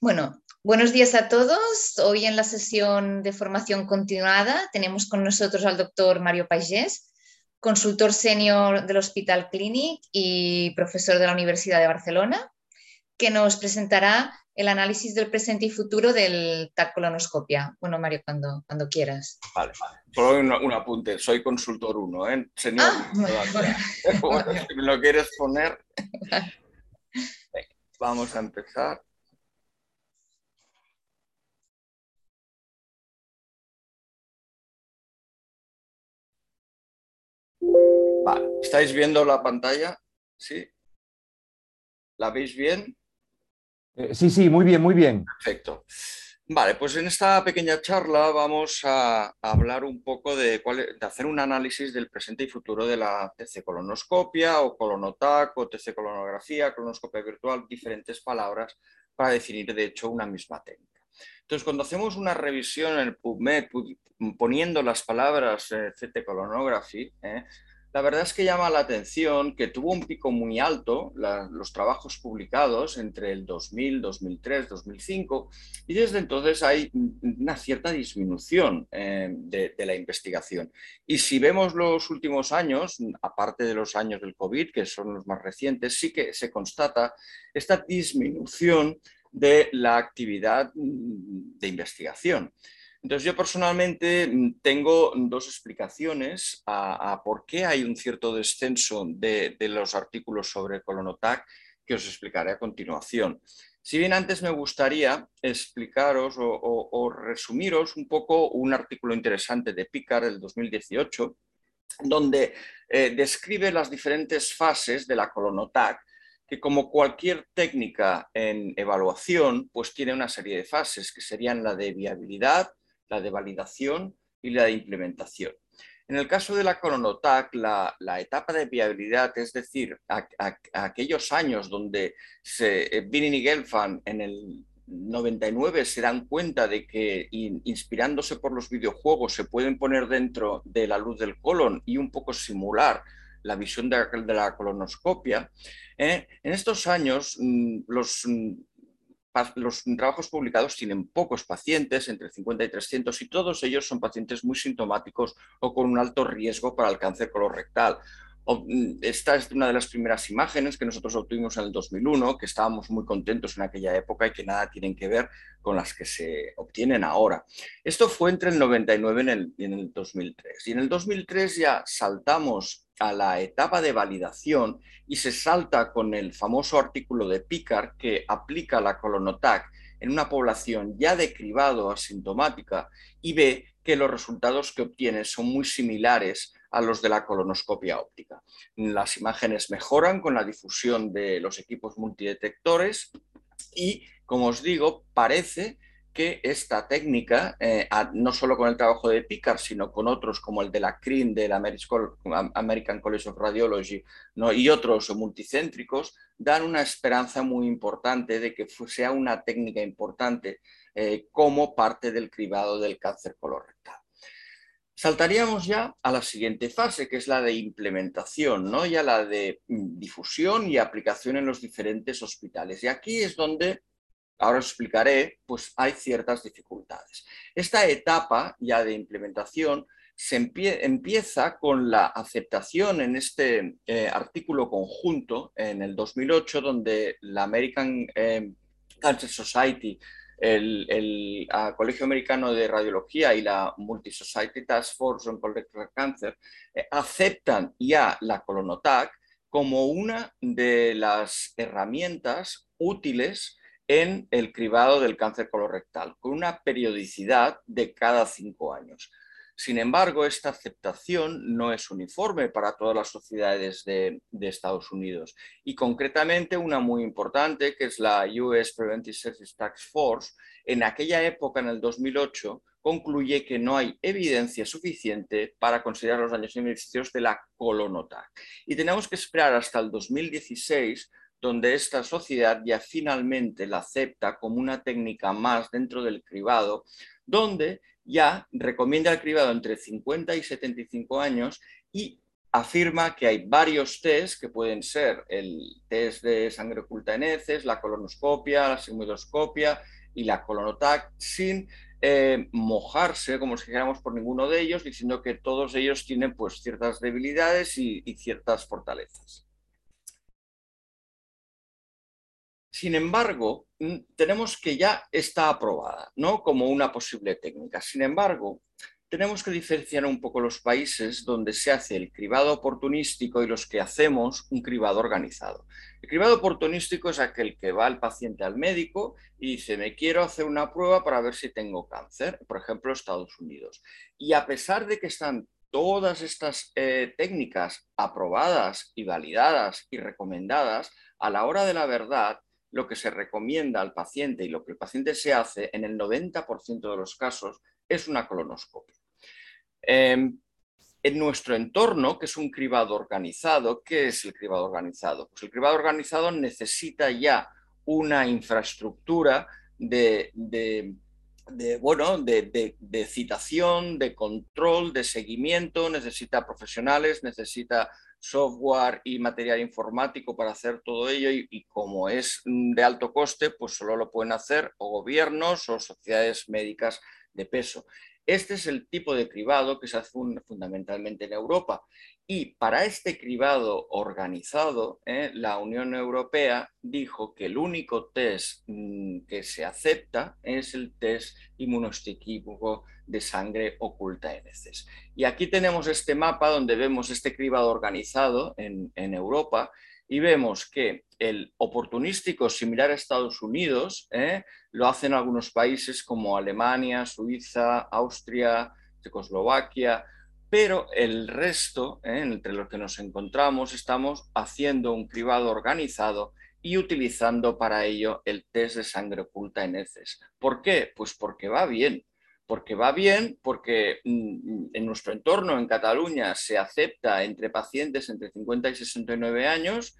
Bueno, buenos días a todos. Hoy en la sesión de formación continuada tenemos con nosotros al doctor Mario Pagés, consultor senior del Hospital Clinic y profesor de la Universidad de Barcelona, que nos presentará el análisis del presente y futuro del TAC colonoscopia. Bueno, Mario, cuando, cuando quieras. Vale, solo un, apunte. Soy consultor 1, ¿eh? Señor, ah, si me lo quieres poner. Vamos a empezar. Vale, ¿estáis viendo la pantalla? ¿Sí? ¿La veis bien? Eh, sí, sí, muy bien, muy bien. Perfecto. Vale, pues en esta pequeña charla vamos a, hablar un poco de, cuál, de, hacer un análisis del presente y futuro de la TC colonoscopia o colonotac o TC colonografía, colonoscopia virtual, diferentes palabras para definir de hecho una misma técnica. Entonces, cuando hacemos una revisión en el PubMed poniendo las palabras eh, CT colonography, eh, la verdad es que llama la atención que tuvo un pico muy alto los trabajos publicados entre el 2000, 2003, 2005 y desde entonces hay una cierta disminución eh, de, la investigación. Y si vemos los últimos años, aparte de los años del COVID, que son los más recientes, sí que se constata esta disminución de la actividad de investigación. Entonces yo personalmente mm, tengo dos explicaciones a, por qué hay un cierto descenso de, los artículos sobre Colonotac que os explicaré a continuación. Si bien antes me gustaría explicaros o, resumiros un poco un artículo interesante de Picard del 2018, donde eh, describe las diferentes fases de la colonotac, que como cualquier técnica en evaluación, pues tiene una serie de fases, que serían la de viabilidad, la de validación y la de implementación. En el caso de la Coronotac, la, etapa de viabilidad, es decir, aquellos años donde se, eh, y Gelfand en el 99 se dan cuenta de que inspirándose por los videojuegos se pueden poner dentro de la luz del colon y un poco simular la visión de, la colonoscopia, eh, en estos años mm, los mm, los trabajos publicados tienen pocos pacientes, entre 50 y 300, y todos ellos son pacientes muy sintomáticos o con un alto riesgo para el cáncer colorectal. Mm, esta es una de las primeras imágenes que nosotros obtuvimos en el 2001, que estábamos muy contentos en aquella época y que nada tienen que ver con las que se obtienen ahora. Esto fue entre el 99 y el 2003. Y en el 2003 ya saltamos a la etapa de validación y se salta con el famoso artículo de Picard que aplica la colonotac en una población ya de cribado asintomática y ve que los resultados que obtiene son muy similares a los de la colonoscopia óptica. Las imágenes mejoran con la difusión de los equipos multidetectores y, como os digo, parece que esta técnica, eh, no solo con el trabajo de Picard, sino con otros como el de la CRIN, del American College of Radiology y otros multicéntricos, dan una esperanza muy importante de que sea una técnica importante eh, como parte del cribado del cáncer colorectal. Saltaríamos ya a la siguiente fase, que es la de implementación, ¿no? ya la de mm, difusión y aplicación en los diferentes hospitales. Y aquí es donde ahora os explicaré, pues hay ciertas dificultades. Esta etapa ya de implementación se empieza con la aceptación en este eh, artículo conjunto en el 2008, donde la American eh, Cancer Society, el, Colegio Americano de Radiología y la Multi-Society Task Force on Colorectal Cancer eh, aceptan ya la colonotac como una de las herramientas útiles en el cribado del cáncer colorectal, con una periodicidad de cada cinco años. Sin embargo, esta aceptación no es uniforme para todas las sociedades de, Estados Unidos y concretamente una muy importante que es la US Preventive Service Task Force, en aquella época, en el 2008, concluye que no hay evidencia suficiente para considerar los daños y beneficios de la colonotac. Y tenemos que esperar hasta el 2016 donde esta sociedad ya finalmente la acepta como una técnica más dentro del cribado, donde ya recomienda el cribado entre 50 y 75 años y afirma que hay varios test que pueden ser el test de sangre oculta en heces, la colonoscopia, la sigmoidoscopia y la colonotac sin eh, mojarse, como si dijéramos, por ninguno de ellos, diciendo que todos ellos tienen pues, ciertas debilidades y ciertas fortalezas. Sin embargo, mm, tenemos que ya está aprobada, ¿no? Como una posible técnica. Sin embargo, tenemos que diferenciar un poco los países donde se hace el cribado oportunístico y los que hacemos un cribado organizado. El cribado oportunístico es aquel que va el paciente al médico y dice, me quiero hacer una prueba para ver si tengo cáncer, por ejemplo, Estados Unidos. Y a pesar de que están todas estas eh, técnicas aprobadas y validadas y recomendadas, a la hora de la verdad, lo que se recomienda al paciente y lo que el paciente se hace en el 90% de los casos es una colonoscopia. Em, en nuestro entorno, que es un cribado organizado, ¿qué es el cribado organizado? Pues el cribado organizado necesita ya una infraestructura de, bueno, de, de, citación, de control, de seguimiento, necesita profesionales, necesita software y material informático para hacer todo ello y, como es de alto coste, pues solo lo pueden hacer o gobiernos o sociedades médicas de peso. Este es el tipo de cribado que se hace fundamentalmente en Europa. Y para este cribado organizado, ¿eh? la Unión Europea dijo que el único test mm, que se acepta es el test inmunohistoquímico de sangre oculta en heces. Y aquí tenemos este mapa donde vemos este cribado organizado en Europa y vemos que el oportunístico similar a Estados Unidos ¿eh? lo hacen algunos países como Alemania, Suiza, Austria, Checoslovaquia, pero el resto, ¿eh? entre los que nos encontramos, estamos haciendo un cribado organizado y utilizando para ello el test de sangre oculta en heces. ¿Por qué? Pues porque va bien. Porque va bien, porque mm, en nuestro entorno, en Cataluña, se acepta entre pacientes entre 50 y 69 años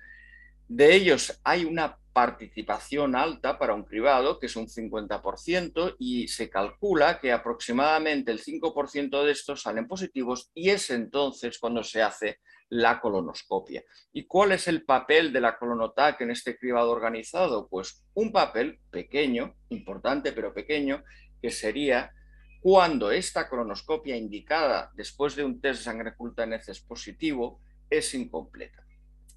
de ellos hay una participación alta para un cribado, que es un 50%, y se calcula que aproximadamente el 5% de estos salen positivos y es entonces cuando se hace la colonoscopia. ¿Y cuál es el papel de la colonotac en este cribado organizado? Pues un papel pequeño, importante pero pequeño, que sería cuando esta colonoscopia indicada después de un test de sangre oculta en heces positivo es incompleta.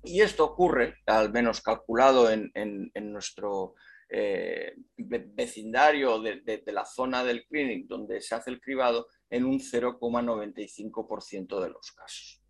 Y esto ocurre, al menos calculado en, nuestro eh, vecindario de, la zona del clinic donde se hace el cribado, en un 0,95% de los casos.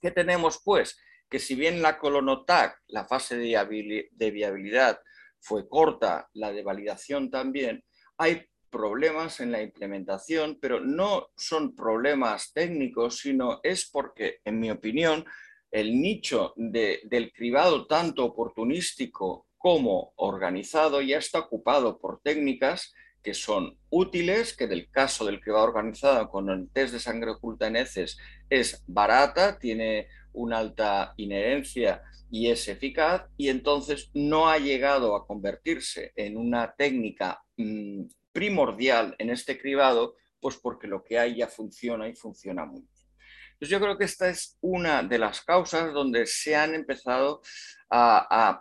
¿Qué tenemos pues? Que si bien la colonotac, la fase de viabilidad fue corta, la de validación también, hay problemas en la implementación, pero no son problemas técnicos, sino es porque, en mi opinión, el nicho del cribado tanto oportunístico como organizado ya está ocupado por técnicas que son útiles, que del caso del cribado organizado con el test de sangre oculta en heces es barata, tiene una alta inherencia y es eficaz, y entonces no ha llegado a convertirse en una técnica mm, primordial en este cribado, pues porque lo que hay ya funciona y funciona muy bien yo creo que esta es una de las causas donde se han empezado a,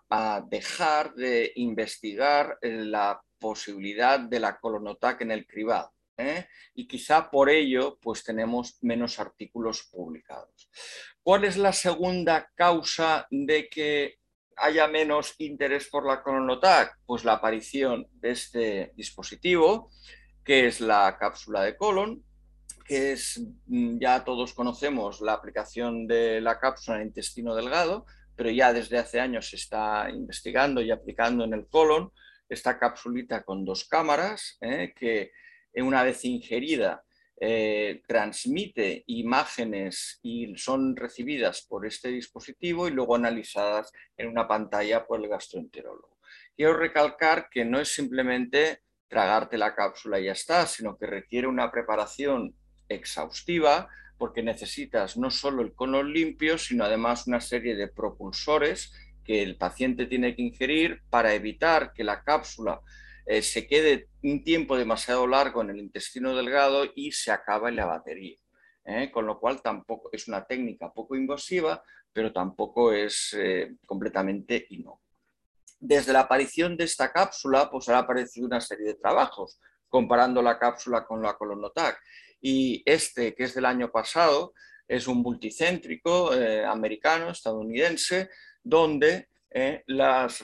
dejar de investigar la posibilidad de la colonotac en el cribado. ¿eh? Y quizá por ello pues tenemos menos artículos publicados. ¿Cuál es la segunda causa de que haya menos interés por la colonotac? Pues la aparición de este dispositivo, que es la cápsula de colon, que es, mm, ya todos conocemos la aplicación de la cápsula en intestino delgado, pero ya desde hace años se está investigando y aplicando en el colon esta capsulita con dos cámaras ¿eh? que una vez ingerida eh, transmite imágenes y son recibidas por este dispositivo y luego analizadas en una pantalla por el gastroenterólogo. Quiero recalcar que no es simplemente tragarte la cápsula y ya está, sino que requiere una preparación exhaustiva porque necesitas no solo el colon limpio, sino además una serie de propulsores que el paciente tiene que ingerir para evitar que la cápsula eh, se quede un tiempo demasiado largo en el intestino delgado y se acaba en la batería. ¿eh? con lo cual tampoco es una técnica poco invasiva, pero tampoco es eh, completamente inocua. Desde la aparición de esta cápsula, pues ha aparecido una serie de trabajos comparando la cápsula con la colonotac. Y este, que es del año pasado, es un multicéntrico americano, estadounidense, donde las,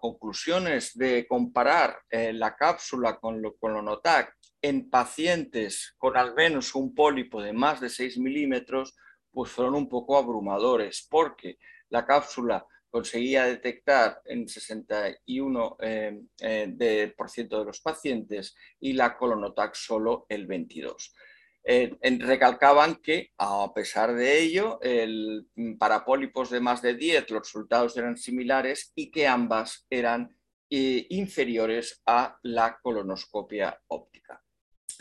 conclusiones de comparar la cápsula con la colonotac en pacientes con al menos un pólipo de más de 6 milímetros, pues fueron un poco abrumadores, porque la cápsula conseguía detectar en 61% eh, eh, de, por ciento de los pacientes y la colonotac solo el 22%. Eh, recalcaban que, a pesar de ello, el, para pólipos de más de 10 los resultados eran similares y que ambas eran inferiores a la colonoscopia óptica.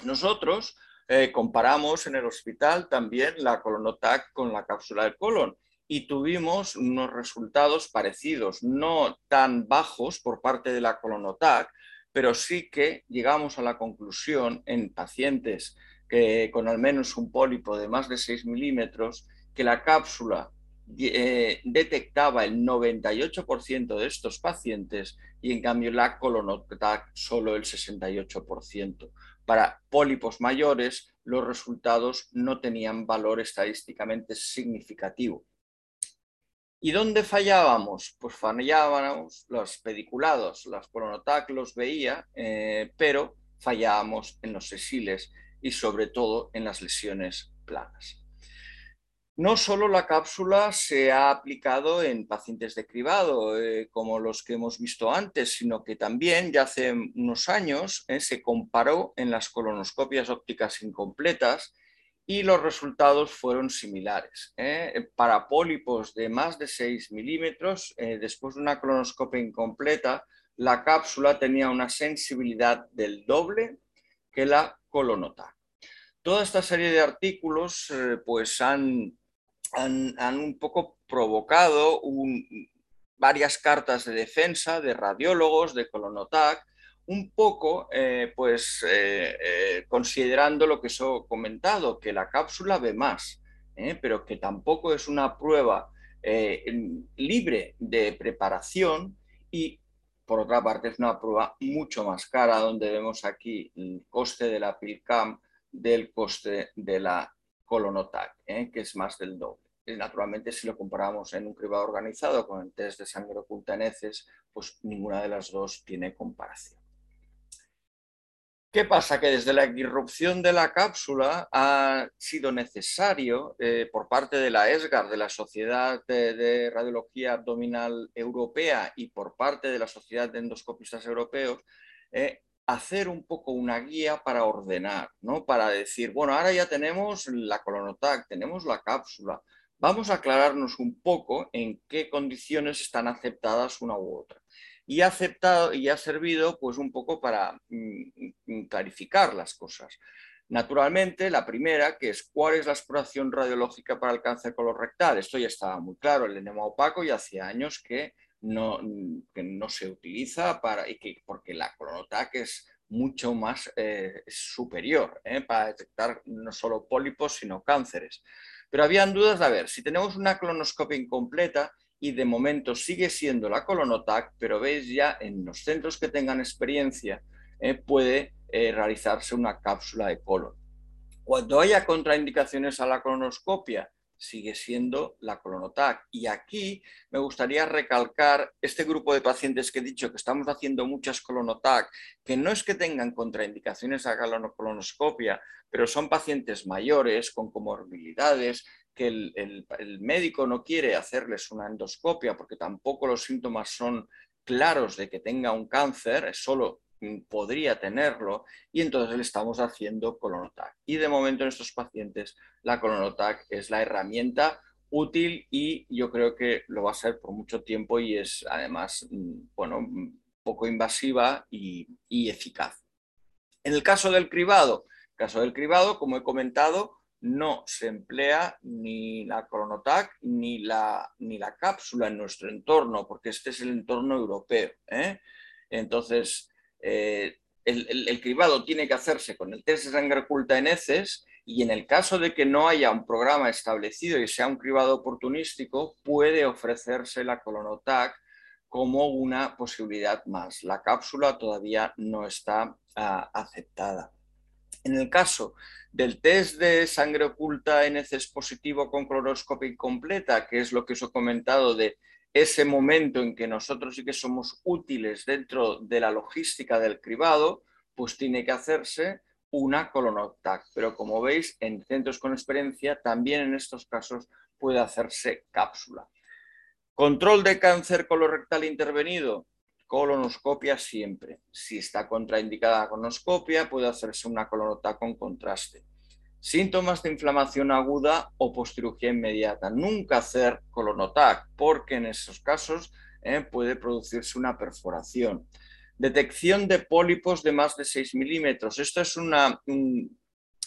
Nosotros eh, comparamos en el hospital también la colonotac con la cápsula del colon y tuvimos unos resultados parecidos, no tan bajos por parte de la colonotac, pero sí que llegamos a la conclusión en pacientes que, con al menos un pólipo de más de 6 milímetros que la cápsula eh, detectaba el 98% de estos pacientes y en cambio la colonotac solo el 68%. Para pólipos mayores, los resultados no tenían valor estadísticamente significativo. ¿Y dónde fallábamos? Pues fallábamos los pediculados, las colonotac los veía, eh, pero fallábamos en los sesiles y sobre todo en las lesiones planas. No solo la cápsula se ha aplicado en pacientes de cribado, eh, como los que hemos visto antes, sino que también ya hace unos años eh, se comparó en las colonoscopias ópticas incompletas y los resultados fueron similares. Eh. Para pólipos de más de 6 milímetros, después de una colonoscopia incompleta, la cápsula tenía una sensibilidad del doble que la colonota. Toda esta serie de artículos pues han han, un poco provocado varias cartas de defensa de radiólogos, de Colonotac, un poco eh, pues eh, eh, considerando lo que os he comentado, que la cápsula ve más, pero que tampoco es una prueba libre de preparación y por otra parte es una prueba mucho más cara, donde vemos aquí el coste de la PILCAM del coste de la colonotac, ¿eh? que es más del doble. naturalmente, si lo comparamos en un cribado organizado con el test de sangre oculta en heces, pues ninguna de las dos tiene comparación. ¿Qué pasa? Que desde la irrupción de la cápsula ha sido necesario eh, por parte de la ESGAR, de la Sociedad de, Radiología Abdominal Europea y por parte de la Sociedad de Endoscopistas Europeos, eh, hacer un poco una guía para ordenar, ¿no? Para decir, bueno, ahora ya tenemos la colonotac, tenemos la cápsula, vamos a aclararnos un poco en qué condiciones están aceptadas una u otra. Y ha aceptado y ha servido pues un poco para mm, mm, clarificar las cosas. Naturalmente, la primera, que es cuál es la exploración radiológica para el cáncer colorectal. Esto ya estaba muy claro, el enema opaco y hacía años que no, que no se utiliza para, y que, porque la colonotac es mucho más eh, superior eh, para detectar no solo pólipos, sino cánceres. Pero habían dudas de, a ver, si tenemos una colonoscopia incompleta y de momento sigue siendo la colonotac, pero veis ya en los centros que tengan experiencia eh, puede realizarse una cápsula de colon. Cuando haya contraindicaciones a la colonoscopia sigue siendo la colonotac. Y aquí me gustaría recalcar este grupo de pacientes que he dicho que estamos haciendo muchas colonotac, que no es que tengan contraindicaciones a la colonoscopia, pero son pacientes mayores con comorbilidades, que el, médico no quiere hacerles una endoscopia porque tampoco los síntomas son claros de que tenga un cáncer, solo Mm, podría tenerlo y entonces le estamos haciendo colonotac. Y de momento en estos pacientes la colonotac es la herramienta útil y yo creo que lo va a ser por mucho tiempo y es además mm, bueno, mm, poco invasiva y, eficaz. En el caso del cribado, caso del cribado, como he comentado, no se emplea ni la colonotac ni la, ni la cápsula en nuestro entorno, porque este es el entorno europeo. ¿eh? Entonces, eh, el, cribado tiene que hacerse con el test de sangre oculta en heces Y en el caso de que no haya un programa establecido y sea un cribado oportunístico, puede ofrecerse la colonotac como una posibilidad más. La cápsula todavía no está ah, aceptada. En el caso del test de sangre oculta NCS positivo con cloroscopia incompleta, que es lo que os he comentado de ese momento en que nosotros sí que somos útiles dentro de la logística del cribado, pues tiene que hacerse una colonotac. Pero como veis, en centros con experiencia también en estos casos puede hacerse cápsula. Control de cáncer colorectal intervenido, colonoscopia siempre. Si está contraindicada la colonoscopia, puede hacerse una colonotac con contraste. Síntomas de inflamación aguda o postcirugía inmediata. Nunca hacer colonotac, porque en esos casos eh, puede producirse una perforación. Detección de pólipos de más de 6 milímetros. Esto es una,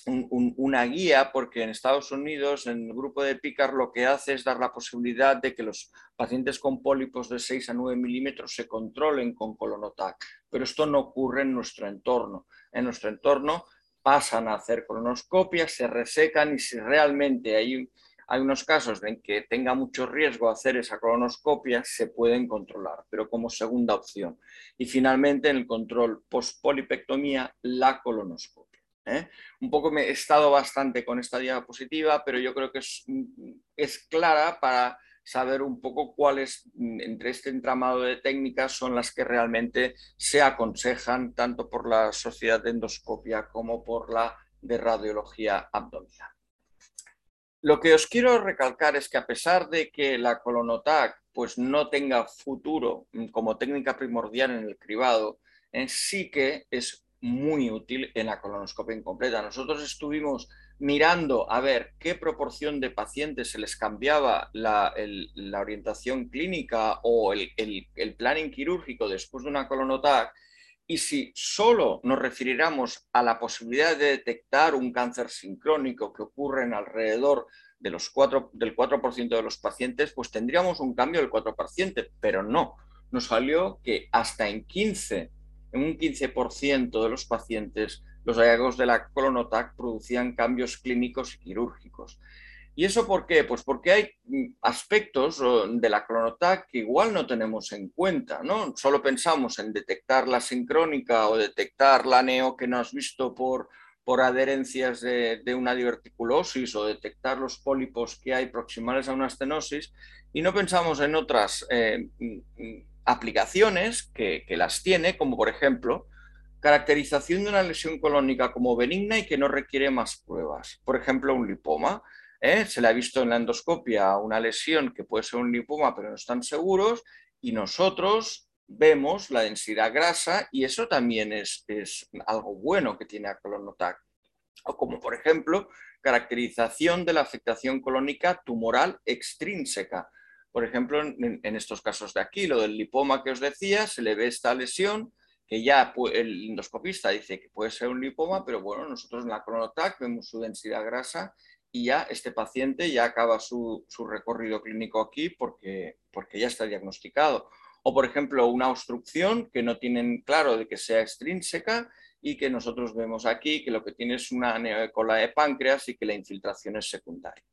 una guía porque en Estados Unidos, en el grupo de PICAR, lo que hace es dar la posibilidad de que los pacientes con pólipos de 6 a 9 milímetros se controlen con colonotac. Pero esto no ocurre en nuestro entorno. En nuestro entorno pasan a hacer colonoscopias, se resecan y si realmente hay, hay unos casos en que tenga mucho riesgo hacer esa colonoscopia, se pueden controlar, pero como segunda opción. Y finalmente, en el control post-polipectomía, la colonoscopia. ¿Eh? Un poco me he estado bastante con esta diapositiva, pero yo creo que es, es clara para saber un poco cuáles mm, entre este entramado de técnicas son las que realmente se aconsejan tanto por la sociedad de endoscopia como por la de radiología abdominal. Lo que os quiero recalcar es que a pesar de que la colonotac pues, no tenga futuro mm, como técnica primordial en el cribado, sí que es muy útil en la colonoscopia incompleta. Nosotros estuvimos mirando a ver qué proporción de pacientes se les cambiaba la, orientación clínica o el, el, planning quirúrgico después de una colonotac y si solo nos refiriéramos a la posibilidad de detectar un cáncer sincrónico que ocurre en alrededor de los 4, del 4% de los pacientes, pues tendríamos un cambio del 4%, pero no. Nos salió que hasta en 15, en un 15% de los pacientes los hallazgos de la colonotac producían cambios clínicos y quirúrgicos. ¿Y eso por qué? Pues porque hay mm, aspectos de la colonotac que igual no tenemos en cuenta, ¿no? Solo pensamos en detectar la sincrónica o detectar la neo que no has visto por, por adherencias de, una diverticulosis o detectar los pólipos que hay proximales a una estenosis y no pensamos en otras eh, mm, mm, aplicaciones que, las tiene, como por ejemplo Caracterización de una lesión colónica como benigna y que no requiere más pruebas. Por ejemplo, un lipoma. ¿eh? Se le ha visto en la endoscopia una lesión que puede ser un lipoma, pero no están seguros, y nosotros vemos la densidad grasa y eso también es, algo bueno que tiene a colonotac. O como, por ejemplo, caracterización de la afectación colónica tumoral extrínseca. Por ejemplo, en, estos casos de aquí, lo del lipoma que os decía, se le ve esta lesión que ya el endoscopista dice que puede ser un lipoma, pero bueno, nosotros en la cronotac vemos su densidad grasa y ya este paciente ya acaba su, recorrido clínico aquí porque, porque ya está diagnosticado. O, por ejemplo, una obstrucción que no tienen claro de que sea extrínseca y que nosotros vemos aquí que lo que tiene es una neocola de páncreas y que la infiltración es secundaria.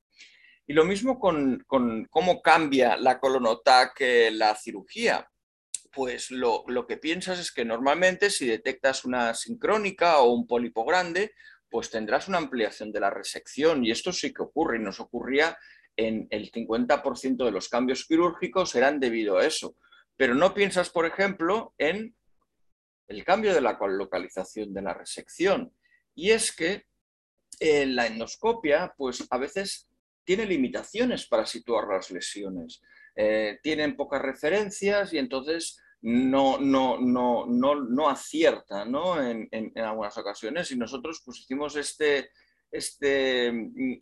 Y lo mismo con, con cómo cambia la colonotac la cirugía pues lo, que piensas es que normalmente si detectas una sincrónica o un pólipo grande, pues tendrás una ampliación de la resección y esto sí que ocurre y nos ocurría en el 50% de los cambios quirúrgicos eran debido a eso. Pero no piensas, por ejemplo, en el cambio de la localización de la resección. Y es que en la endoscopia, pues a veces tiene limitaciones para situar las lesiones. Eh, tienen pocas referencias y entonces no, no, no, no, no acierta ¿no? En, algunas ocasiones. Y nosotros pues, hicimos este, este,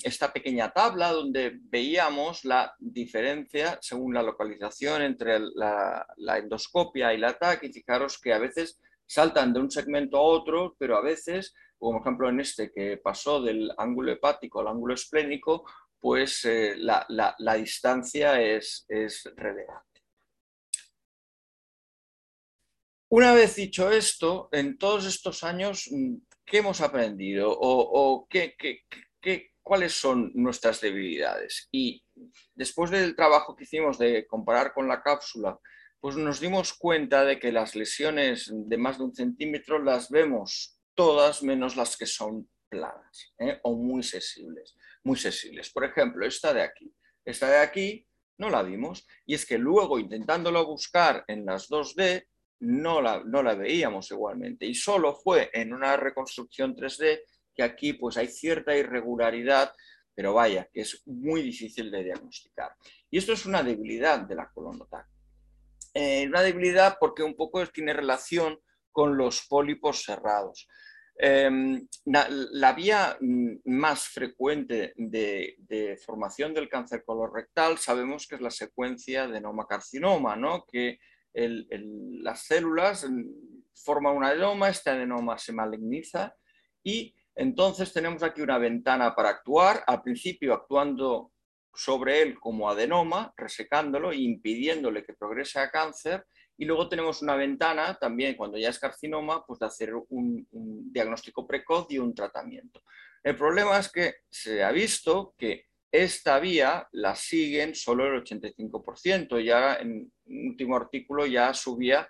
esta pequeña tabla donde veíamos la diferencia según la localización entre la, endoscopia y la TAC y fijaros que a veces saltan de un segmento a otro, pero a veces, como ejemplo en este que pasó del ángulo hepático al ángulo esplénico, pues eh, la, distancia es, es relevante. Una vez dicho esto, en todos estos años, mm, ¿qué hemos aprendido? ¿O, qué, ¿qué, ¿cuáles son nuestras debilidades? Y después del trabajo que hicimos de comparar con la cápsula, pues nos dimos cuenta de que las lesiones de más de un centímetro las vemos todas menos las que son planas ¿eh? o muy sensibles, muy sensibles. Por ejemplo, esta de aquí. Esta de aquí no la vimos y es que luego intentándolo buscar en las 2D no la, no la veíamos igualmente y solo fue en una reconstrucción 3D que aquí pues hay cierta irregularidad, pero vaya, que es muy difícil de diagnosticar. Y esto es una debilidad de la colonotac. Eh, una debilidad porque un poco tiene relación con los pólipos cerrados. Em, la, vía mm, más frecuente de, formación del cáncer colorectal sabemos que es la secuencia de carcinoma, ¿no? que las células mm, forman un adenoma, este adenoma se maligniza y entonces tenemos aquí una ventana para actuar, al principio actuando sobre él como adenoma, resecándolo e impidiéndole que progrese a cáncer, y luego tenemos una ventana también cuando ya es carcinoma, pues de hacer un, diagnóstico precoz y un tratamiento. El problema es que se ha visto que esta vía la siguen solo el 85%. Ya en un último artículo ya subía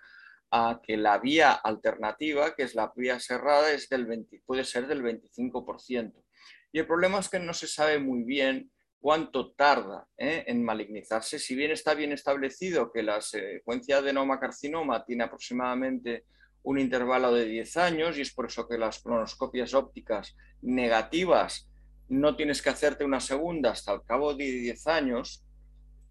a que la vía alternativa, que es la vía cerrada, es del puede ser del 25%. Y el problema es que no se sabe muy bien cuánto tarda ¿eh? en malignizarse. Si bien está bien establecido que la secuencia de carcinoma tiene aproximadamente un intervalo de 10 años y es por eso que las colonoscopias ópticas negativas no tienes que hacerte una segunda hasta el cabo de 10 años,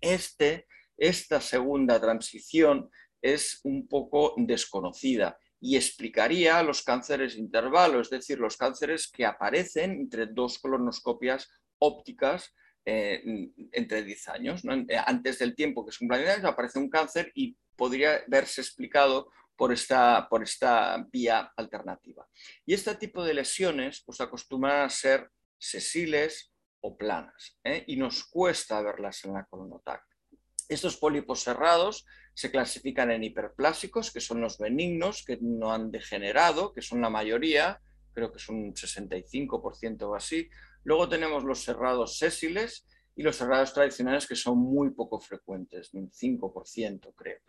este, esta segunda transición es un poco desconocida y explicaría los cánceres intervalos, es decir, los cánceres que aparecen entre dos colonoscopias ópticas eh, entre 10 años. Eh, antes del tiempo que es un planetario aparece un cáncer y podría verse explicado por esta, por esta vía alternativa. Y este tipo de lesiones pues, acostumbran a ser sesiles o planas ¿eh? y nos cuesta verlas en la colonotac. Estos pólipos cerrados se clasifican en hiperplásicos, que son los benignos, que no han degenerado, que son la mayoría, creo que son un 65% o así. Luego tenemos los cerrados sésiles y los cerrados tradicionales, que son muy poco frecuentes, un 5% creo.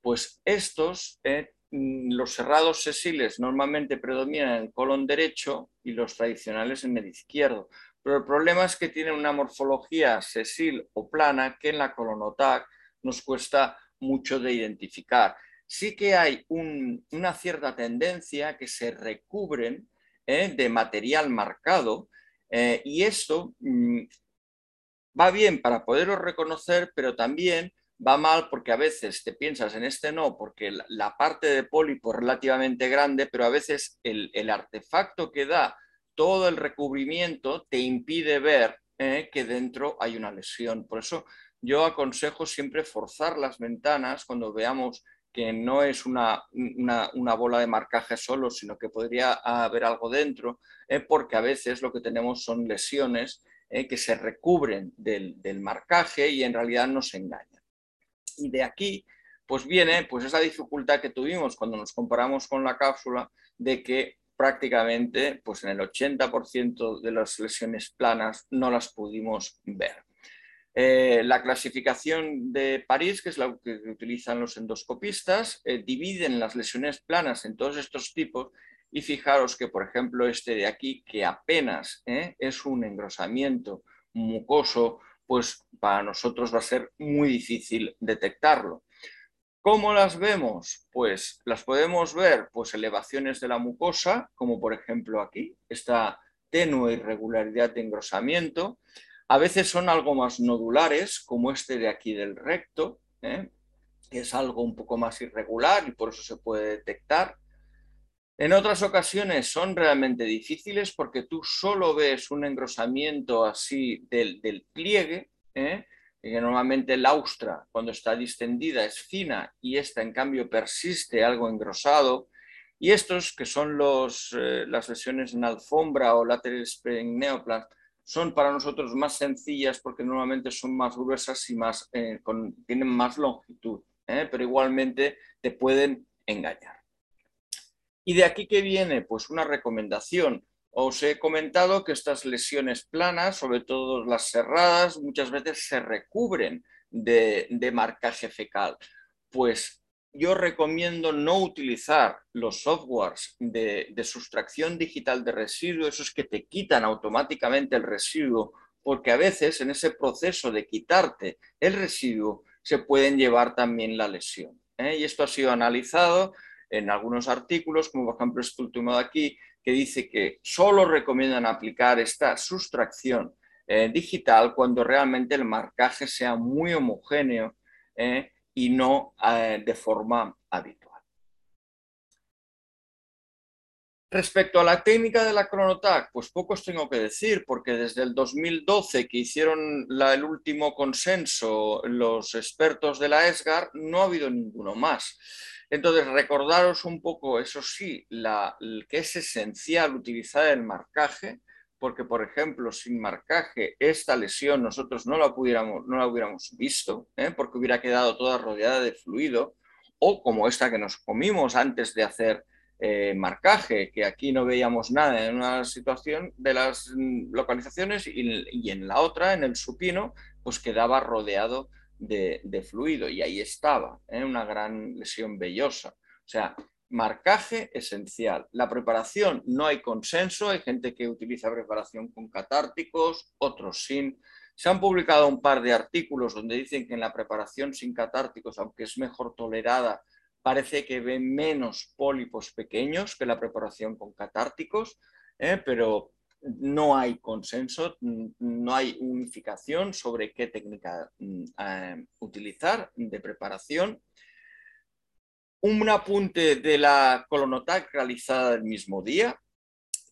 Pues estos, eh, mm, los cerrados sésiles normalmente predominan en el colon derecho y los tradicionales en el izquierdo. Pero el problema es que tienen una morfología sesil o plana que en la colonotac nos cuesta mucho de identificar. Sí que hay una cierta tendencia que se recubren eh, de material marcado eh, y esto mm, va bien para poderlo reconocer, pero también va mal porque a veces te piensas en este no, porque la, parte de pólipo es relativamente grande, pero a veces el, artefacto que da todo el recubrimiento te impide ver eh, que dentro hay una lesión. Por eso yo aconsejo siempre forzar las ventanas cuando veamos que no es una, bola de marcaje solo, sino que podría haber algo dentro, eh, porque a veces lo que tenemos son lesiones eh, que se recubren del, marcaje y en realidad nos engañan. Y de aquí pues viene pues esa dificultad que tuvimos cuando nos comparamos con la cápsula de que prácticamente pues en el 80% de las lesiones planas no las pudimos ver. Eh, la clasificación de París, que es la que utilizan los endoscopistas, eh, dividen las lesiones planas en todos estos tipos y fijaros que, por ejemplo, este de aquí, que apenas eh, es un engrosamiento mucoso, pues para nosotros va a ser muy difícil detectarlo. ¿Cómo las vemos? Pues las podemos ver, pues elevaciones de la mucosa, como por ejemplo aquí, esta tenue irregularidad de engrosamiento, a veces son algo más nodulares, como este de aquí del recto, ¿eh? que es algo un poco más irregular y por eso se puede detectar. En otras ocasiones son realmente difíciles porque tú solo ves un engrosamiento así del, pliegue, ¿eh? que normalmente la austra cuando está distendida es fina y esta en cambio persiste algo engrosado. Y estos que son los, eh, las lesiones en alfombra o láteres neoplas son para nosotros más sencillas porque normalmente son más gruesas y más, eh, tienen más longitud, ¿eh? pero igualmente te pueden engañar. ¿Y de aquí que viene? Pues una recomendación. Os he comentado que estas lesiones planas, sobre todo las cerradas, muchas veces se recubren de, marcaje fecal. Pues yo recomiendo no utilizar los softwares de, de, sustracción digital de residuos, esos que te quitan automáticamente el residuo, porque a veces en ese proceso de quitarte el residuo se pueden llevar también la lesión. ¿eh? Y esto ha sido analizado en algunos artículos, como por ejemplo este último de aquí, que dice que solo recomiendan aplicar esta sustracción eh, digital cuando realmente el marcaje sea muy homogéneo ¿eh? Y no de forma habitual. Respecto a la técnica de la Chronotac, pues poco os tengo que decir, porque desde el 2012 que hicieron el último consenso los expertos de la ESGAR, no ha habido ninguno más. Entonces, recordaros un poco, eso sí, que es esencial utilizar el marcaje, porque, por ejemplo, sin marcaje, esta lesión nosotros no la, pudiéramos, no la hubiéramos visto, ¿eh? porque hubiera quedado toda rodeada de fluido, o como esta que nos comimos antes de hacer eh, marcaje, que aquí no veíamos nada en una situación de las mm, localizaciones y, en la otra, en el supino, pues quedaba rodeado de, fluido y ahí estaba, ¿eh? una gran lesión vellosa. O sea, marcaje esencial. La preparación, no hay consenso, hay gente que utiliza preparación con catárticos, otros sin. Se han publicado un par de artículos donde dicen que en la preparación sin catárticos, aunque es mejor tolerada, parece que ve menos pólipos pequeños que la preparación con catárticos, ¿eh? pero no hay consenso, no hay unificación sobre qué técnica mm, eh, utilizar de preparación. Un apunte de la colonotac realizada el mismo día,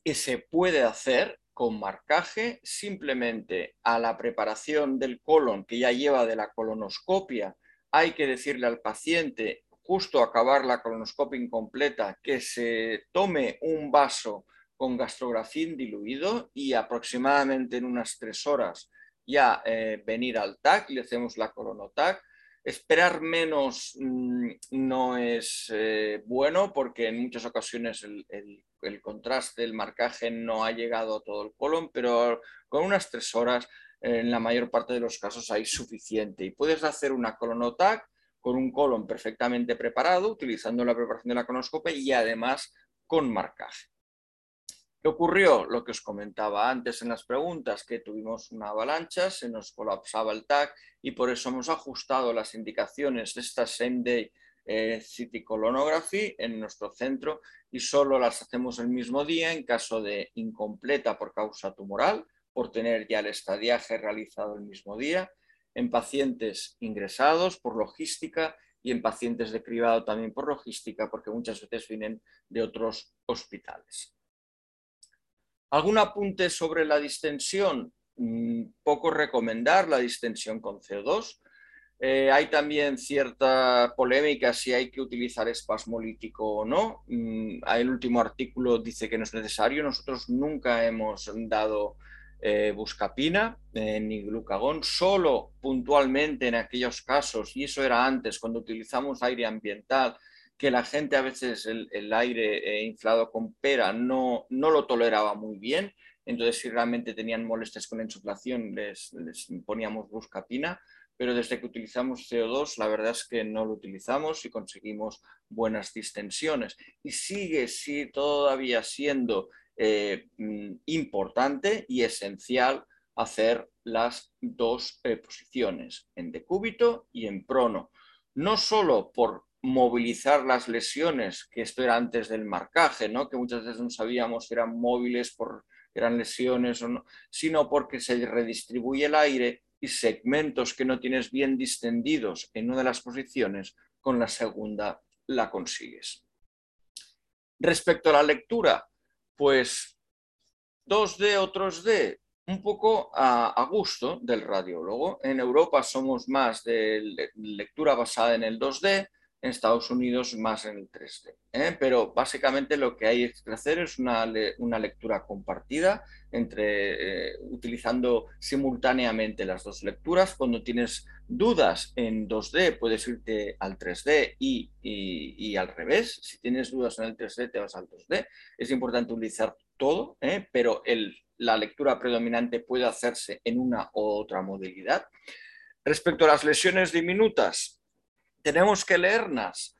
que se puede hacer con marcaje simplemente a la preparación del colon que ya lleva de la colonoscopia, hay que decirle al paciente justo acabar la colonoscopia incompleta, que se tome un vaso con gastrografín diluido y aproximadamente en unas tres horas ya eh, venir al TAC, le hacemos la colonotac. Esperar menos mm, no es eh, bueno porque en muchas ocasiones el, contraste, el marcaje no ha llegado a todo el colon, pero con unas tres horas en la mayor parte de los casos hay suficiente. Y puedes hacer una colonotac con un colon perfectamente preparado, utilizando la preparación de la conoscopia y además con marcaje. ¿Qué ocurrió? Lo que os comentaba antes en las preguntas, que tuvimos una avalancha, se nos colapsaba el TAC y por eso hemos ajustado las indicaciones de esta same day eh, City Colonography en nuestro centro y solo las hacemos el mismo día en caso de incompleta por causa tumoral, por tener ya el estadiaje realizado el mismo día en pacientes ingresados por logística y en pacientes de privado también por logística, porque muchas veces vienen de otros hospitales. ¿Algún apunte sobre la distensión? Mm, poco recomendar la distensión con CO2. Eh, hay también cierta polémica si hay que utilizar espasmolítico o no. Mm, el último artículo dice que no es necesario. Nosotros nunca hemos dado eh, buscapina eh, ni glucagón, solo puntualmente en aquellos casos, y eso era antes, cuando utilizamos aire ambiental, que la gente a veces el, aire eh, inflado con pera no, no lo toleraba muy bien, entonces si realmente tenían molestias con la insuflación les, les poníamos buscapina, pero desde que utilizamos CO2 la verdad es que no lo utilizamos y conseguimos buenas distensiones. Y sigue sí, todavía siendo eh, mm, importante y esencial hacer las dos posiciones, en decúbito y en prono. No solo por movilizar las lesiones, que esto era antes del marcaje, ¿no? que muchas veces no sabíamos si eran móviles, por, eran lesiones o no, sino porque se redistribuye el aire y segmentos que no tienes bien distendidos en una de las posiciones, con la segunda la consigues. Respecto a la lectura, pues 2D o 3D, un poco a, gusto del radiólogo. En Europa somos más de lectura basada en el 2D, en Estados Unidos más en el 3D. ¿eh? Pero básicamente lo que hay que hacer es una, lectura compartida entre eh, utilizando simultáneamente las dos lecturas. Cuando tienes dudas en 2D puedes irte al 3D y, y, al revés. Si tienes dudas en el 3D te vas al 2D. Es importante utilizar todo, ¿eh? pero la lectura predominante puede hacerse en una u otra modalidad. Respecto a las lesiones diminutas, ¿tenemos que leerlas?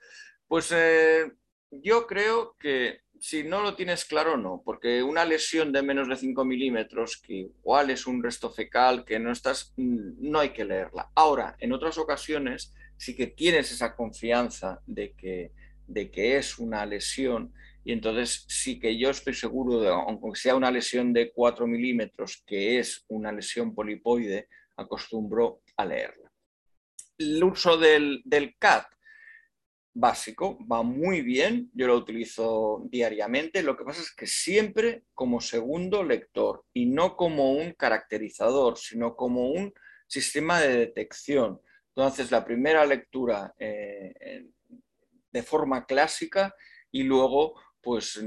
Pues eh, yo creo que si no lo tienes claro, no, porque una lesión de menos de 5 milímetros, que igual es un resto fecal, que no estás, mm, no hay que leerla. Ahora, en otras ocasiones, sí que tienes esa confianza de que, de que es una lesión, y entonces sí que yo estoy seguro, de, aunque sea una lesión de 4 milímetros, que es una lesión polipoide, acostumbro a leerla. El uso del, del CAT básico, va muy bien, yo lo utilizo diariamente, lo que pasa es que siempre como segundo lector y no como un caracterizador, sino como un sistema de detección. Entonces, la primera lectura eh, de forma clásica y luego, pues,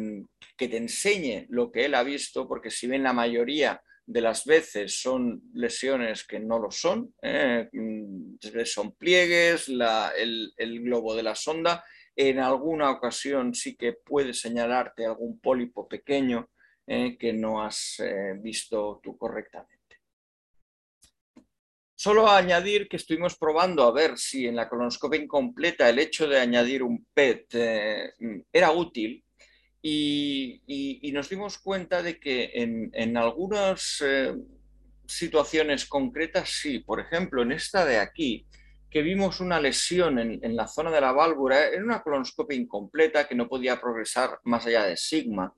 que te enseñe lo que él ha visto, porque si bien la mayoría de las veces son lesiones que no lo son, ¿eh? mm, son pliegues, el, globo de la sonda, en alguna ocasión sí que puede señalarte algún pólipo pequeño ¿eh? que no has eh, visto tú correctamente. Solo añadir que estuvimos probando a ver si en la colonoscopia incompleta el hecho de añadir un PET era útil y, nos dimos cuenta de que en, algunas eh, situaciones concretas sí, por ejemplo, en esta de aquí, que vimos una lesión en, la zona de la válvula, en una colonoscopia incompleta que no podía progresar más allá de sigma,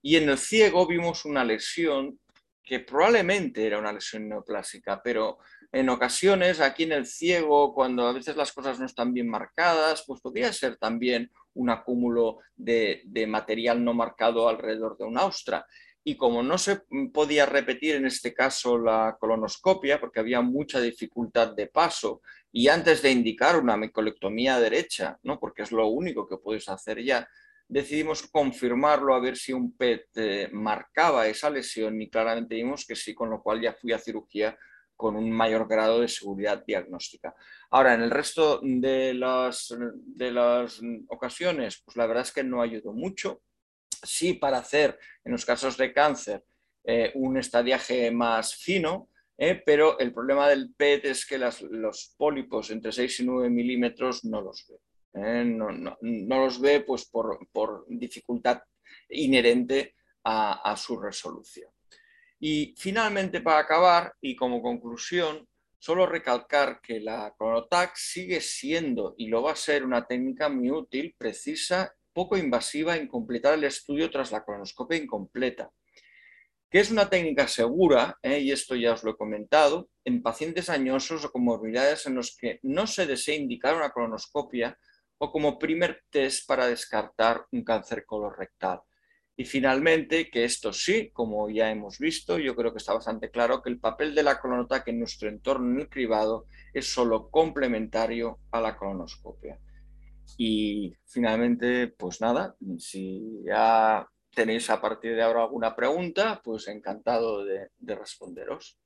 y en el ciego vimos una lesión que probablemente era una lesión neoplásica, pero en ocasiones aquí en el ciego, cuando a veces las cosas no están bien marcadas, pues podría ser también un acúmulo de, material no marcado alrededor de un austra. Y como no se podía repetir en este caso la colonoscopia, porque había mucha dificultad de paso, y antes de indicar una micolectomía derecha, ¿no? porque es lo único que puedes hacer ya, decidimos confirmarlo a ver si un PET eh, marcaba esa lesión y claramente vimos que sí, con lo cual ya fui a cirugía con un mayor grado de seguridad diagnóstica. Ahora, en el resto de las, de las ocasiones, pues la verdad es que no ayudó mucho. Sí para hacer, en los casos de cáncer, eh, un estadiaje más fino, eh, pero el problema del PET es que los pólipos entre 6 y 9 milímetros no los ve. Eh, no, los ve pues, por, por dificultad inherente a su resolución. Y finalmente, para acabar y como conclusión, solo recalcar que la Chronotac sigue siendo y lo va a ser una técnica muy útil, precisa, poco invasiva en completar el estudio tras la cronoscopia incompleta, que es una técnica segura, ¿eh? y esto ya os lo he comentado, en pacientes añosos o con morbilidades en los que no se desea indicar una cronoscopia o como primer test para descartar un cáncer colorectal. Y finalmente, que esto sí, como ya hemos visto, yo creo que está bastante claro que el papel de la colonotac en nuestro entorno en el cribado es solo complementario a la colonoscopia. Y finalmente, pues nada, si ya tenéis a partir de ahora alguna pregunta, pues encantado de, responderos.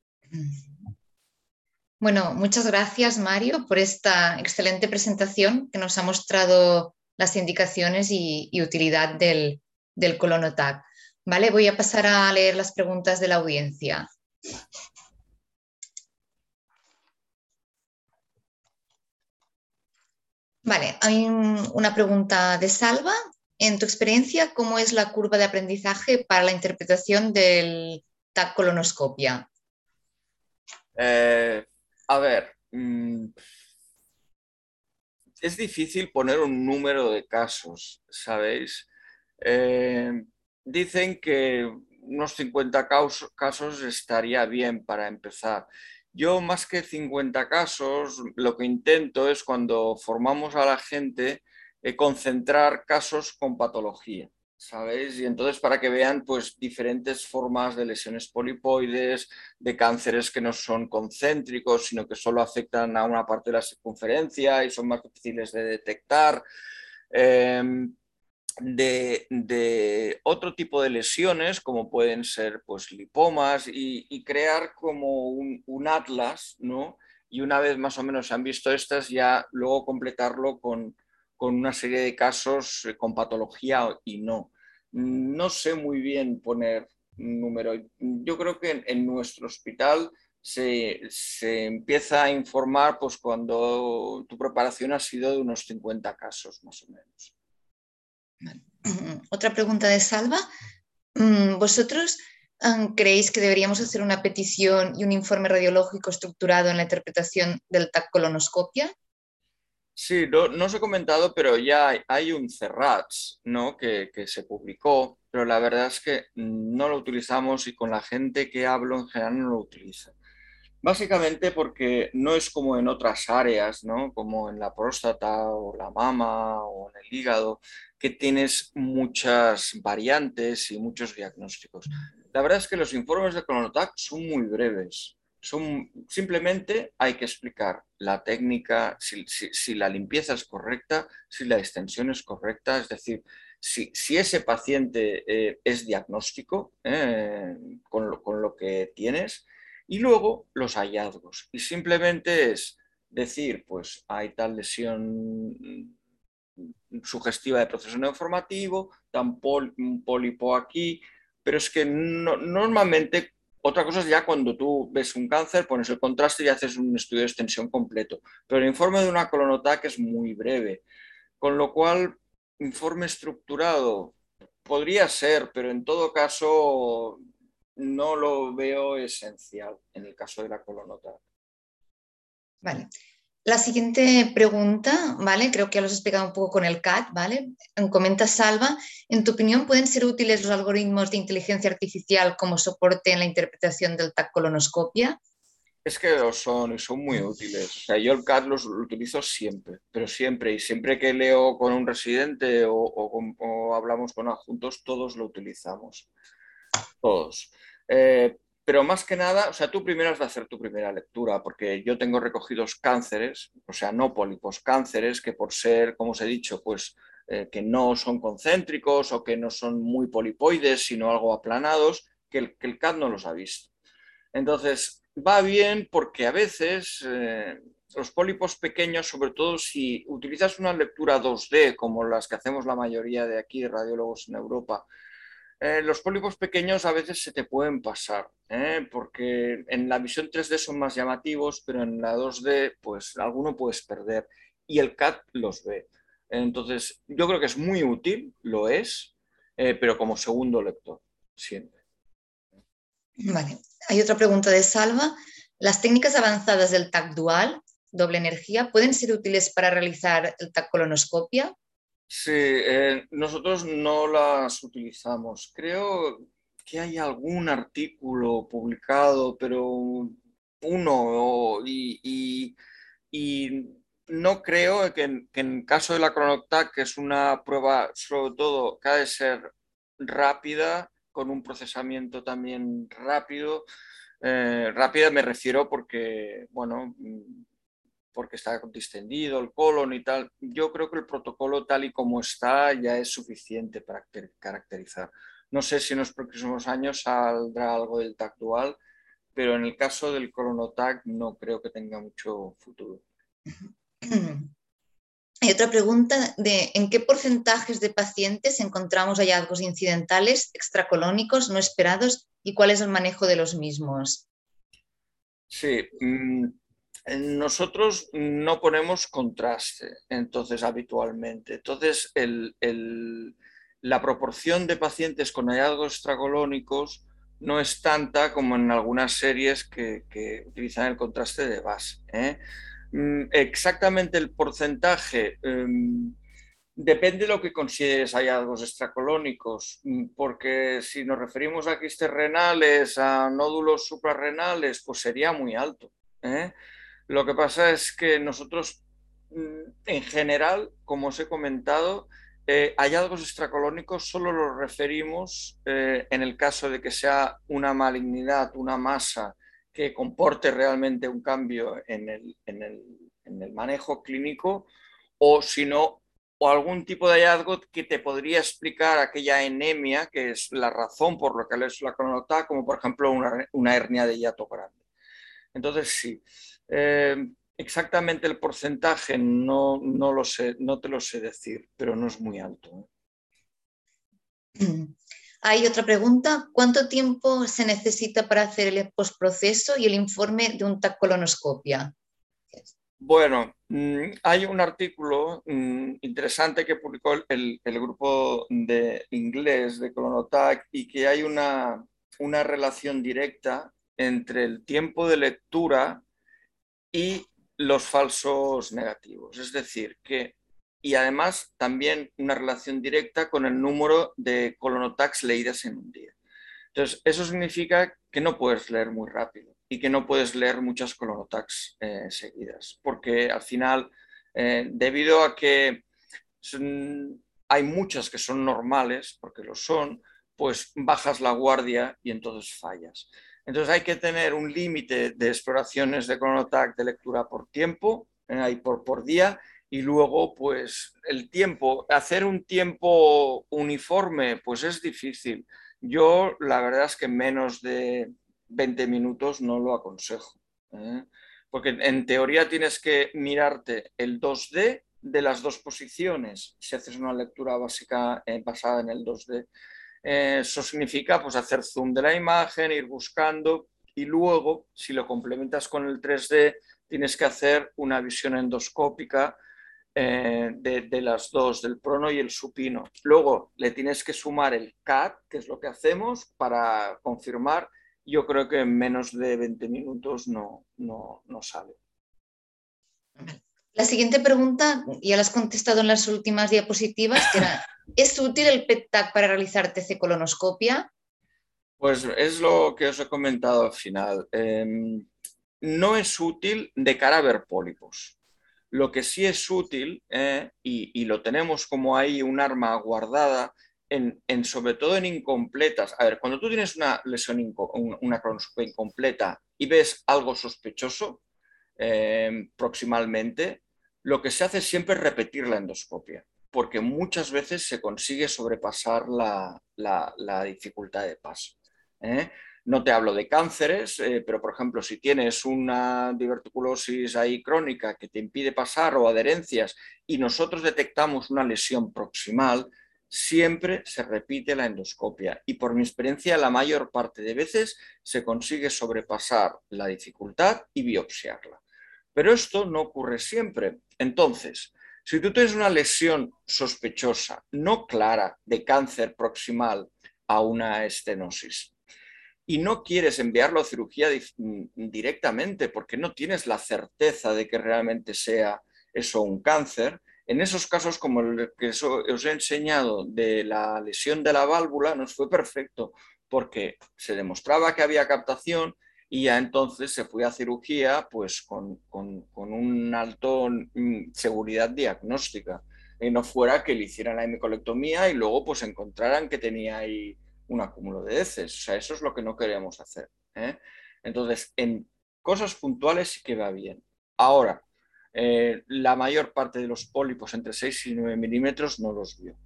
Bueno, muchas gracias Mario por esta excelente presentación que nos ha mostrado las indicaciones y utilidad del, del colonotac. ¿Vale? Voy a pasar a leer las preguntas de la audiencia. Vale, hay una pregunta de Salva. En tu experiencia, ¿cómo es la curva de aprendizaje para la interpretación del TAC colonoscopia? Eh, a ver, mm, es difícil poner un número de casos, ¿sabéis? Eh, dicen que unos 50 casos estaría bien para empezar. Yo más que 50 casos, lo que intento es cuando formamos a la gente eh, concentrar casos con patología, ¿sabéis? Y entonces para que vean pues diferentes formas de lesiones polipoides, de cánceres que no son concéntricos, sino que solo afectan a una parte de la circunferencia y son más difíciles de detectar. Em, de, otro tipo de lesiones, como pueden ser pues, lipomas, y, crear como un, atlas, ¿no? Y una vez más o menos se han visto estas, ya luego completarlo con, una serie de casos eh, con patología y no. no sé muy bien poner número. Yo creo que en, nuestro hospital se, empieza a informar pues, cuando tu preparación ha sido de unos 50 casos, más o menos. Otra pregunta de Salva. Mm, ¿Vosotros creéis que deberíamos hacer una petición y un informe radiológico estructurado en la interpretación del TAC colonoscopia? Sí, no, os he comentado, pero ya hay, un CERRATS ¿no? que, se publicó, pero la verdad es que no lo utilizamos y con la gente que hablo en general no lo utiliza. Básicamente porque no es como en otras áreas, ¿no? como en la próstata o la mama o en el hígado, que tienes muchas variantes y muchos diagnósticos. La verdad es que los informes de Colonotac son muy breves simplemente hay que explicar la técnica, si, la limpieza es correcta, si la extensión es correcta, es decir, si, ese paciente eh, es diagnóstico eh, con, lo, que tienes, y luego los hallazgos. Y simplemente es decir, pues hay tal lesión sugestiva de proceso neoformativo, tan un pólipo aquí, pero es que normalmente otra cosa es ya cuando tú ves un cáncer, pones el contraste y haces un estudio de extensión completo. Pero el informe de una colonotac es muy breve. Con lo cual, informe estructurado podría ser, pero en todo caso no lo veo esencial en el caso de la colonotac. Vale. La siguiente pregunta, ¿vale? Creo que ya lo has explicado un poco con el CAT, ¿vale? Comenta Salva, ¿en tu opinión pueden ser útiles los algoritmos de inteligencia artificial como soporte en la interpretación del TAC colonoscopia? Es que lo son y son muy útiles. O sea, yo el CAT los lo utilizo siempre, pero siempre. Y siempre que leo con un residente o, o, hablamos con adjuntos, todos lo utilizamos. Todos. Eh, pero más que nada, o sea, tú primero has de hacer tu primera lectura, porque yo tengo recogidos cánceres, o sea, no pólipos, cánceres que por ser, como os he dicho, pues eh, que no son concéntricos o que no son muy polipoides, sino algo aplanados, que el, que CAD no los ha visto. Entonces, va bien porque a veces eh, los pólipos pequeños, sobre todo si utilizas una lectura 2D, como las que hacemos la mayoría de aquí, radiólogos en Europa, eh, los pólipos pequeños a veces se te pueden pasar, ¿eh? porque en la visión 3D son más llamativos, pero en la 2D, pues alguno puedes perder y el CAT los ve. Entonces, yo creo que es muy útil, lo es, eh, pero como segundo lector, siempre. Vale. Hay otra pregunta de Salva. ¿Las técnicas avanzadas del TAC dual, doble energía, pueden ser útiles para realizar el TAC colonoscopia? Sí, eh, nosotros no las utilizamos. Creo que hay algún artículo publicado, pero uno, y, no creo que en, el caso de la Cronoctac, que es una prueba sobre todo que ha de ser rápida, con un procesamiento también rápido, eh, rápida me refiero porque, bueno, porque está distendido el colon y tal. Yo creo que el protocolo tal y como está ya es suficiente para caracterizar. No sé si en los próximos años saldrá algo del TAC dual, pero en el caso del colonotac no creo que tenga mucho futuro. Hay otra pregunta de ¿en qué porcentajes de pacientes encontramos hallazgos incidentales extracolónicos no esperados y cuál es el manejo de los mismos? Sí, mm, nosotros no ponemos contraste, entonces, habitualmente. Entonces, la proporción de pacientes con hallazgos extracolónicos no es tanta como en algunas series que, utilizan el contraste de base. ¿eh? Mm, exactamente el porcentaje em, depende de lo que consideres hallazgos extracolónicos, mm, porque si nos referimos a quistes renales, a nódulos suprarrenales, pues sería muy alto. ¿eh? Lo que pasa es que nosotros, mm, en general, como os he comentado, eh, hallazgos extracolónicos solo los referimos eh, en el caso de que sea una malignidad, una masa que comporte realmente un cambio en el, manejo clínico o si no, o algún tipo de hallazgo que te podría explicar aquella anemia, que es la razón por la que la cronota, como por ejemplo una, una hernia de hiato grande. Entonces, sí, eh, exactamente el porcentaje no, lo sé, no te lo sé decir, pero no es muy alto. ¿eh? Hay otra pregunta. ¿Cuánto tiempo se necesita para hacer el postproceso y el informe de un TAC colonoscopia? Bueno, mm, hay un artículo mm, interesante que publicó el, grupo de inglés de Colonotac y que hay una, una relación directa entre el tiempo de lectura y los falsos negativos. Es decir, que, y además también una relación directa con el número de colonotacs leídas en un día. Entonces, eso significa que no puedes leer muy rápido y que no puedes leer muchas colonotax eh, seguidas, porque al final, eh, debido a que hay muchas que son normales, porque lo son, pues bajas la guardia y entonces fallas. Entonces hay que tener un límite de exploraciones de colonotac de lectura por tiempo, eh, por, por día, y luego pues el tiempo, hacer un tiempo uniforme pues es difícil. Yo la verdad es que menos de 20 minutos no lo aconsejo. ¿eh? Porque en teoría tienes que mirarte el 2D de las dos posiciones, si haces una lectura básica eh, basada en el 2D. Eh, eso significa pues, hacer zoom de la imagen, ir buscando y luego, si lo complementas con el 3D, tienes que hacer una visión endoscópica de, de, las dos, del prono y el supino. Luego le tienes que sumar el CAT, que es lo que hacemos, para confirmar yo creo que en menos de 20 minutos no, no, sale. La siguiente pregunta, ya la has contestado en las últimas diapositivas, que ¿es útil el PET-TAC para realizar TC colonoscopia? Pues es lo que os he comentado al final. Em, no es útil de cara a ver pólipos. Lo que sí es útil, eh, y, y, lo tenemos como ahí un arma guardada, en, sobre todo en incompletas. A ver, cuando tú tienes una lesión, una cronoscopia incompleta y ves algo sospechoso eh, proximalmente, lo que se hace siempre es repetir la endoscopia, porque muchas veces se consigue sobrepasar la, dificultad de paso. ¿eh? No te hablo de cánceres, eh, pero por ejemplo, si tienes una diverticulosis ahí crónica que te impide pasar o adherencias y nosotros detectamos una lesión proximal, siempre se repite la endoscopia y por mi experiencia la mayor parte de veces se consigue sobrepasar la dificultad y biopsiarla. Pero esto no ocurre siempre. Entonces, si tú tienes una lesión sospechosa, no clara, de cáncer proximal a una estenosis, y no quieres enviarlo a cirugía directamente porque no tienes la certeza de que realmente sea eso un cáncer, en esos casos, como el que os he enseñado de la lesión de la válvula, nos fue perfecto porque se demostraba que había captación y ya entonces se fue a cirugía pues con, con, un alto mm, seguridad diagnóstica. Y no fuera que le hicieran la hemicolectomía y luego pues encontraran que tenía ahí un acúmulo de heces. O sea, eso es lo que no queremos hacer. ¿eh? Entonces, en cosas puntuales sí que va bien. Ahora, eh, la mayor parte de los pólipos entre 6 y 9 milímetros no los vio.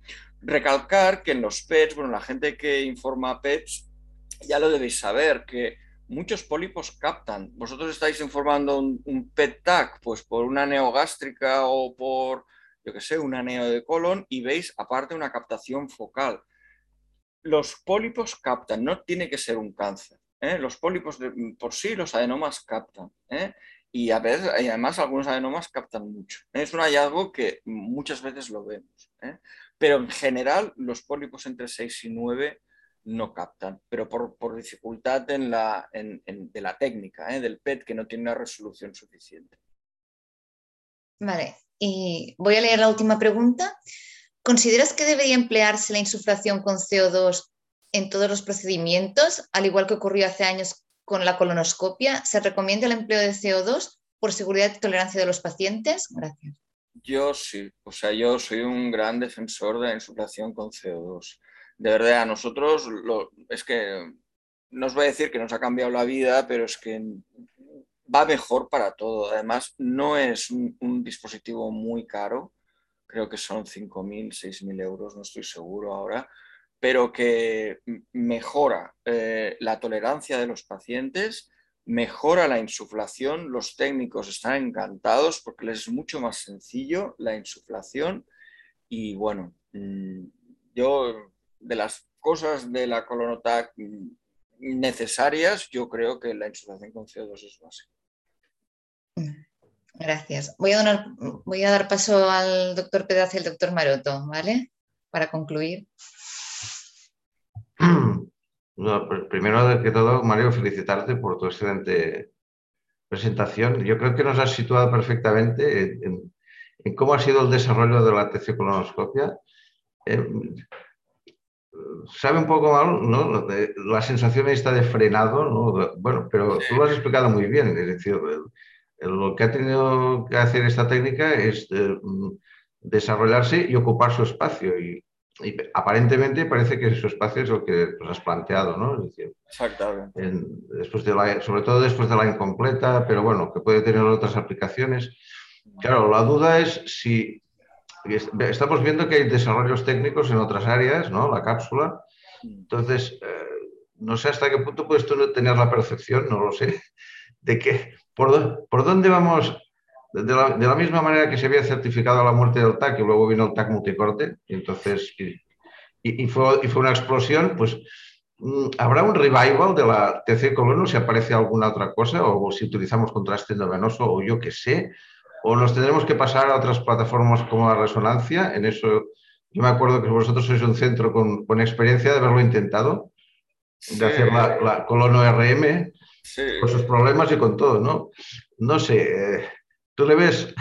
Recalcar que en los PETs, bueno, la gente que informa PETs ya lo debéis saber, que muchos pólipos captan. Vosotros estáis informando un, PET-TAC, pues por una neogástrica o por, yo que sé, una neo de colon y veis aparte una captación focal. Los pólipos captan, no tiene que ser un cáncer. ¿eh? Los pólipos por sí, los adenomas captan. ¿eh? y, a veces, además algunos adenomas captan mucho. Es un hallazgo que muchas veces lo vemos, ¿eh? pero en general los pólipos entre 6 y 9 no captan, pero por, dificultad en la, de la técnica ¿eh? del PET que no tiene una resolución suficiente. Vale, y voy a leer la última pregunta. ¿Consideras que debería emplearse la insuflación con CO2 en todos los procedimientos, al igual que ocurrió hace años con la colonoscopia, ¿se recomienda el empleo de CO2 por seguridad y tolerancia de los pacientes? Gracias. Yo sí, o sea, yo soy un gran defensor de la insuflación con CO2. De verdad, a nosotros es que no os voy a decir que nos ha cambiado la vida, pero es que va mejor para todo. Además, no es un, un dispositivo muy caro, creo que son 5.000, 6.000 euros, no estoy seguro ahora, pero que mejora eh, la tolerancia de los pacientes, mejora la insuflación. Los técnicos están encantados porque les es mucho más sencillo la insuflación y bueno, mm, yo de las cosas de la colonotac necesarias, yo creo que la insulación con CO2 es básica. Gracias. Voy a, dar, voy a dar paso al doctor Pedaz y al doctor Maroto, ¿vale? Para concluir. primero que todo, Mario, felicitarte por tu excelente presentación. Yo creo que nos has situado perfectamente en, cómo ha sido el desarrollo de la teciocolonoscopia. Eh, sabe un poco mal ¿no? la sensación esta de frenado, ¿no? bueno, pero tú lo has explicado muy bien. Es decir, lo que ha tenido que hacer esta técnica es eh, desarrollarse y ocupar su espacio. Y, aparentemente parece que su espacio es lo que has planteado, ¿no? Es decir, Exactamente. después de la, sobre todo después de la incompleta, pero bueno, que puede tener otras aplicaciones. Claro, la duda es si estamos viendo que hay desarrollos técnicos en otras áreas, ¿no? La cápsula. Entonces, eh, no sé hasta qué punto puedes tú tener la percepción, no lo sé, de que por, por dónde vamos, de la, misma manera que se había certificado la muerte del TAC y luego vino el TAC multicorte, y entonces, y, fue, y fue una explosión, pues mm, ¿Habrá un revival de la TC colono si aparece alguna otra cosa o si utilizamos contraste endovenoso o yo qué sé? O nos tendremos que pasar a otras plataformas como la resonancia. En eso, yo me acuerdo que vosotros sois un centro con, experiencia de haberlo intentado, de hacer la, colono RM, con sus problemas y con todo, ¿no? No sé, ¿tú le ves,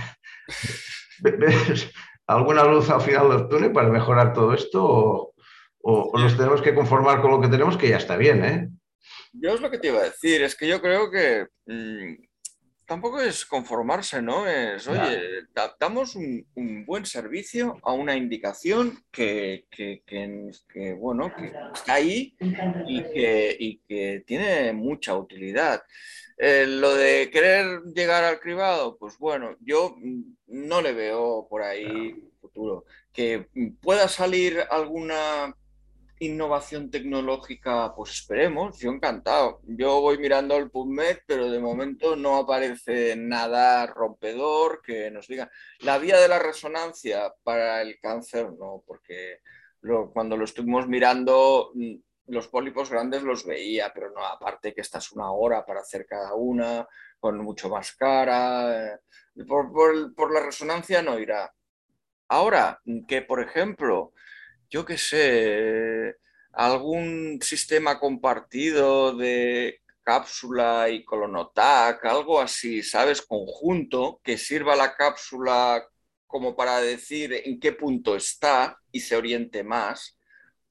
ves alguna luz al final del túnel para mejorar todo esto o, nos tenemos que conformar con lo que tenemos que ya está bien, ¿eh? Yo es lo que te iba a decir, es que yo creo que mm, tampoco es conformarse, ¿no? Es, oye, damos un, buen servicio a una indicación que, bueno, que está ahí y que, que tiene mucha utilidad. Eh, lo de querer llegar al cribado, pues bueno, yo no le veo por ahí futuro. Que pueda salir alguna innovación tecnológica, pues esperemos, yo encantado. Yo voy mirando el PubMed, pero de momento no aparece nada rompedor que nos diga. La vía de la resonancia para el cáncer, no, porque cuando lo estuvimos mirando, mm, los pólipos grandes los veía, pero no, aparte que esta es una hora para hacer cada una, con mucho más cara. Eh, por la resonancia no irá. Ahora, que por ejemplo, yo qué sé, algún sistema compartido de cápsula y colonotac, algo así, ¿sabes? Conjunto, que sirva la cápsula como para decir en qué punto está y se oriente más.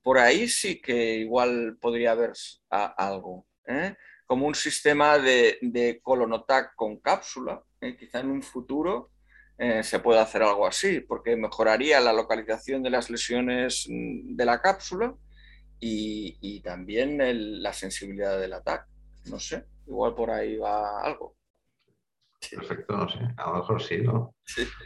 Por ahí sí que igual podría haber algo. ¿eh? Como un sistema de, colonotac con cápsula, ¿eh? quizá en un futuro eh, se puede hacer algo así, porque mejoraría la localización de las lesiones mm, de la cápsula y, también la sensibilidad del ataque. No sé, igual por ahí va algo. Perfecto, no sé, a lo mejor sí, ¿no?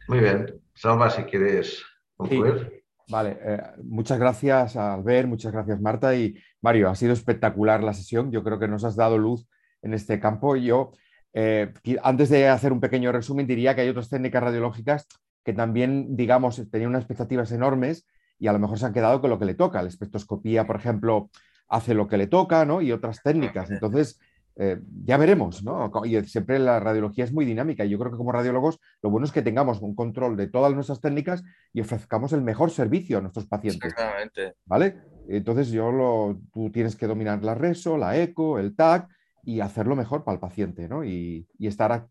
Muy bien. Salva, si quieres concluir. Vale, eh, muchas gracias Albert, muchas gracias Marta y Mario, ha sido espectacular la sesión, yo creo que nos has dado luz en este campo. Yo eh, antes de hacer un pequeño resumen, diría que hay otras técnicas radiológicas que también, digamos, tenían unas expectativas enormes y a lo mejor se han quedado con lo que le toca. La espectroscopía, por ejemplo, hace lo que le toca, ¿no? Y otras técnicas. Entonces, eh, ya veremos, ¿no? Y siempre la radiología es muy dinámica y yo creo que como radiólogos lo bueno es que tengamos un control de todas nuestras técnicas y ofrezcamos el mejor servicio a nuestros pacientes. Exactamente. ¿Vale? Entonces yo lo, tú tienes que dominar la RESO, la ECO, el TAC y hacerlo mejor para el paciente, ¿no? Y, estar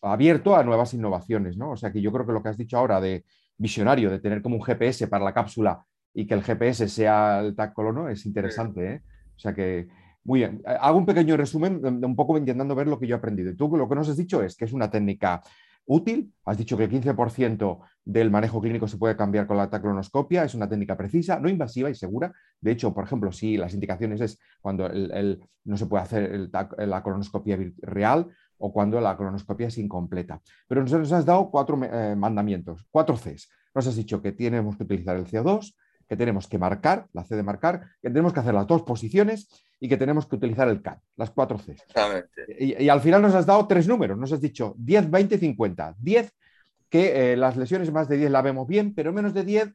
abierto a nuevas innovaciones, ¿no? O sea que yo creo que lo que has dicho ahora de visionario, de tener como un GPS para la cápsula y que el GPS sea el TAC colono, es interesante, ¿eh? O sea que, muy bien. Hago un pequeño resumen, un poco intentando ver lo que yo he aprendido. Tú lo que nos has dicho es que es una técnica útil. Has dicho que el 15% del manejo clínico se puede cambiar con la taclonoscopia. Es una técnica precisa, no invasiva y segura. De hecho, por ejemplo, si las indicaciones es cuando no se puede hacer la colonoscopia real o cuando la colonoscopia es incompleta. Pero nos, has dado cuatro eh, mandamientos, cuatro Cs. Nos has dicho que tenemos que utilizar el CO2, que tenemos que marcar, la C de marcar, que tenemos que hacer las dos posiciones y que tenemos que utilizar el CAD, las cuatro C. Y, al final nos has dado tres números, nos has dicho 10, 20, 50. 10, que eh, las lesiones más de 10 la vemos bien, pero menos de 10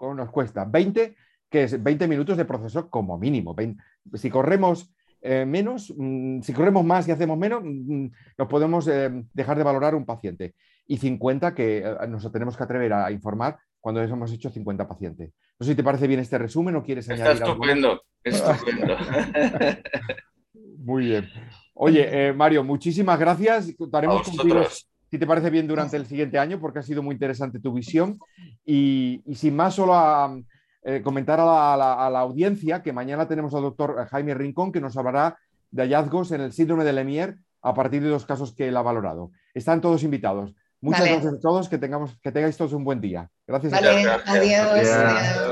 nos cuesta. 20, que es 20 minutos de proceso como mínimo. si corremos eh, menos, mm, si corremos más y hacemos menos, mm, nos podemos eh, dejar de valorar un paciente. Y 50 que eh, nos tenemos que atrever a informar cuando hemos hecho 50 pacientes. No sé si te parece bien este resumen o quieres añadir Está estupendo, estupendo. Muy bien. Oye, Mario, muchísimas gracias. Contaremos contigo, si te parece bien, durante el siguiente año, porque ha sido muy interesante tu visión. Y, sin más, solo a, comentar a la, audiencia que mañana tenemos al doctor Jaime Rincón que nos hablará de hallazgos en el síndrome de Lemierre a partir de los casos que él ha valorado. Están todos invitados. Muchas gracias a todos, que, tengamos, que tengáis todos un buen día. Gracias. Vale, adiós.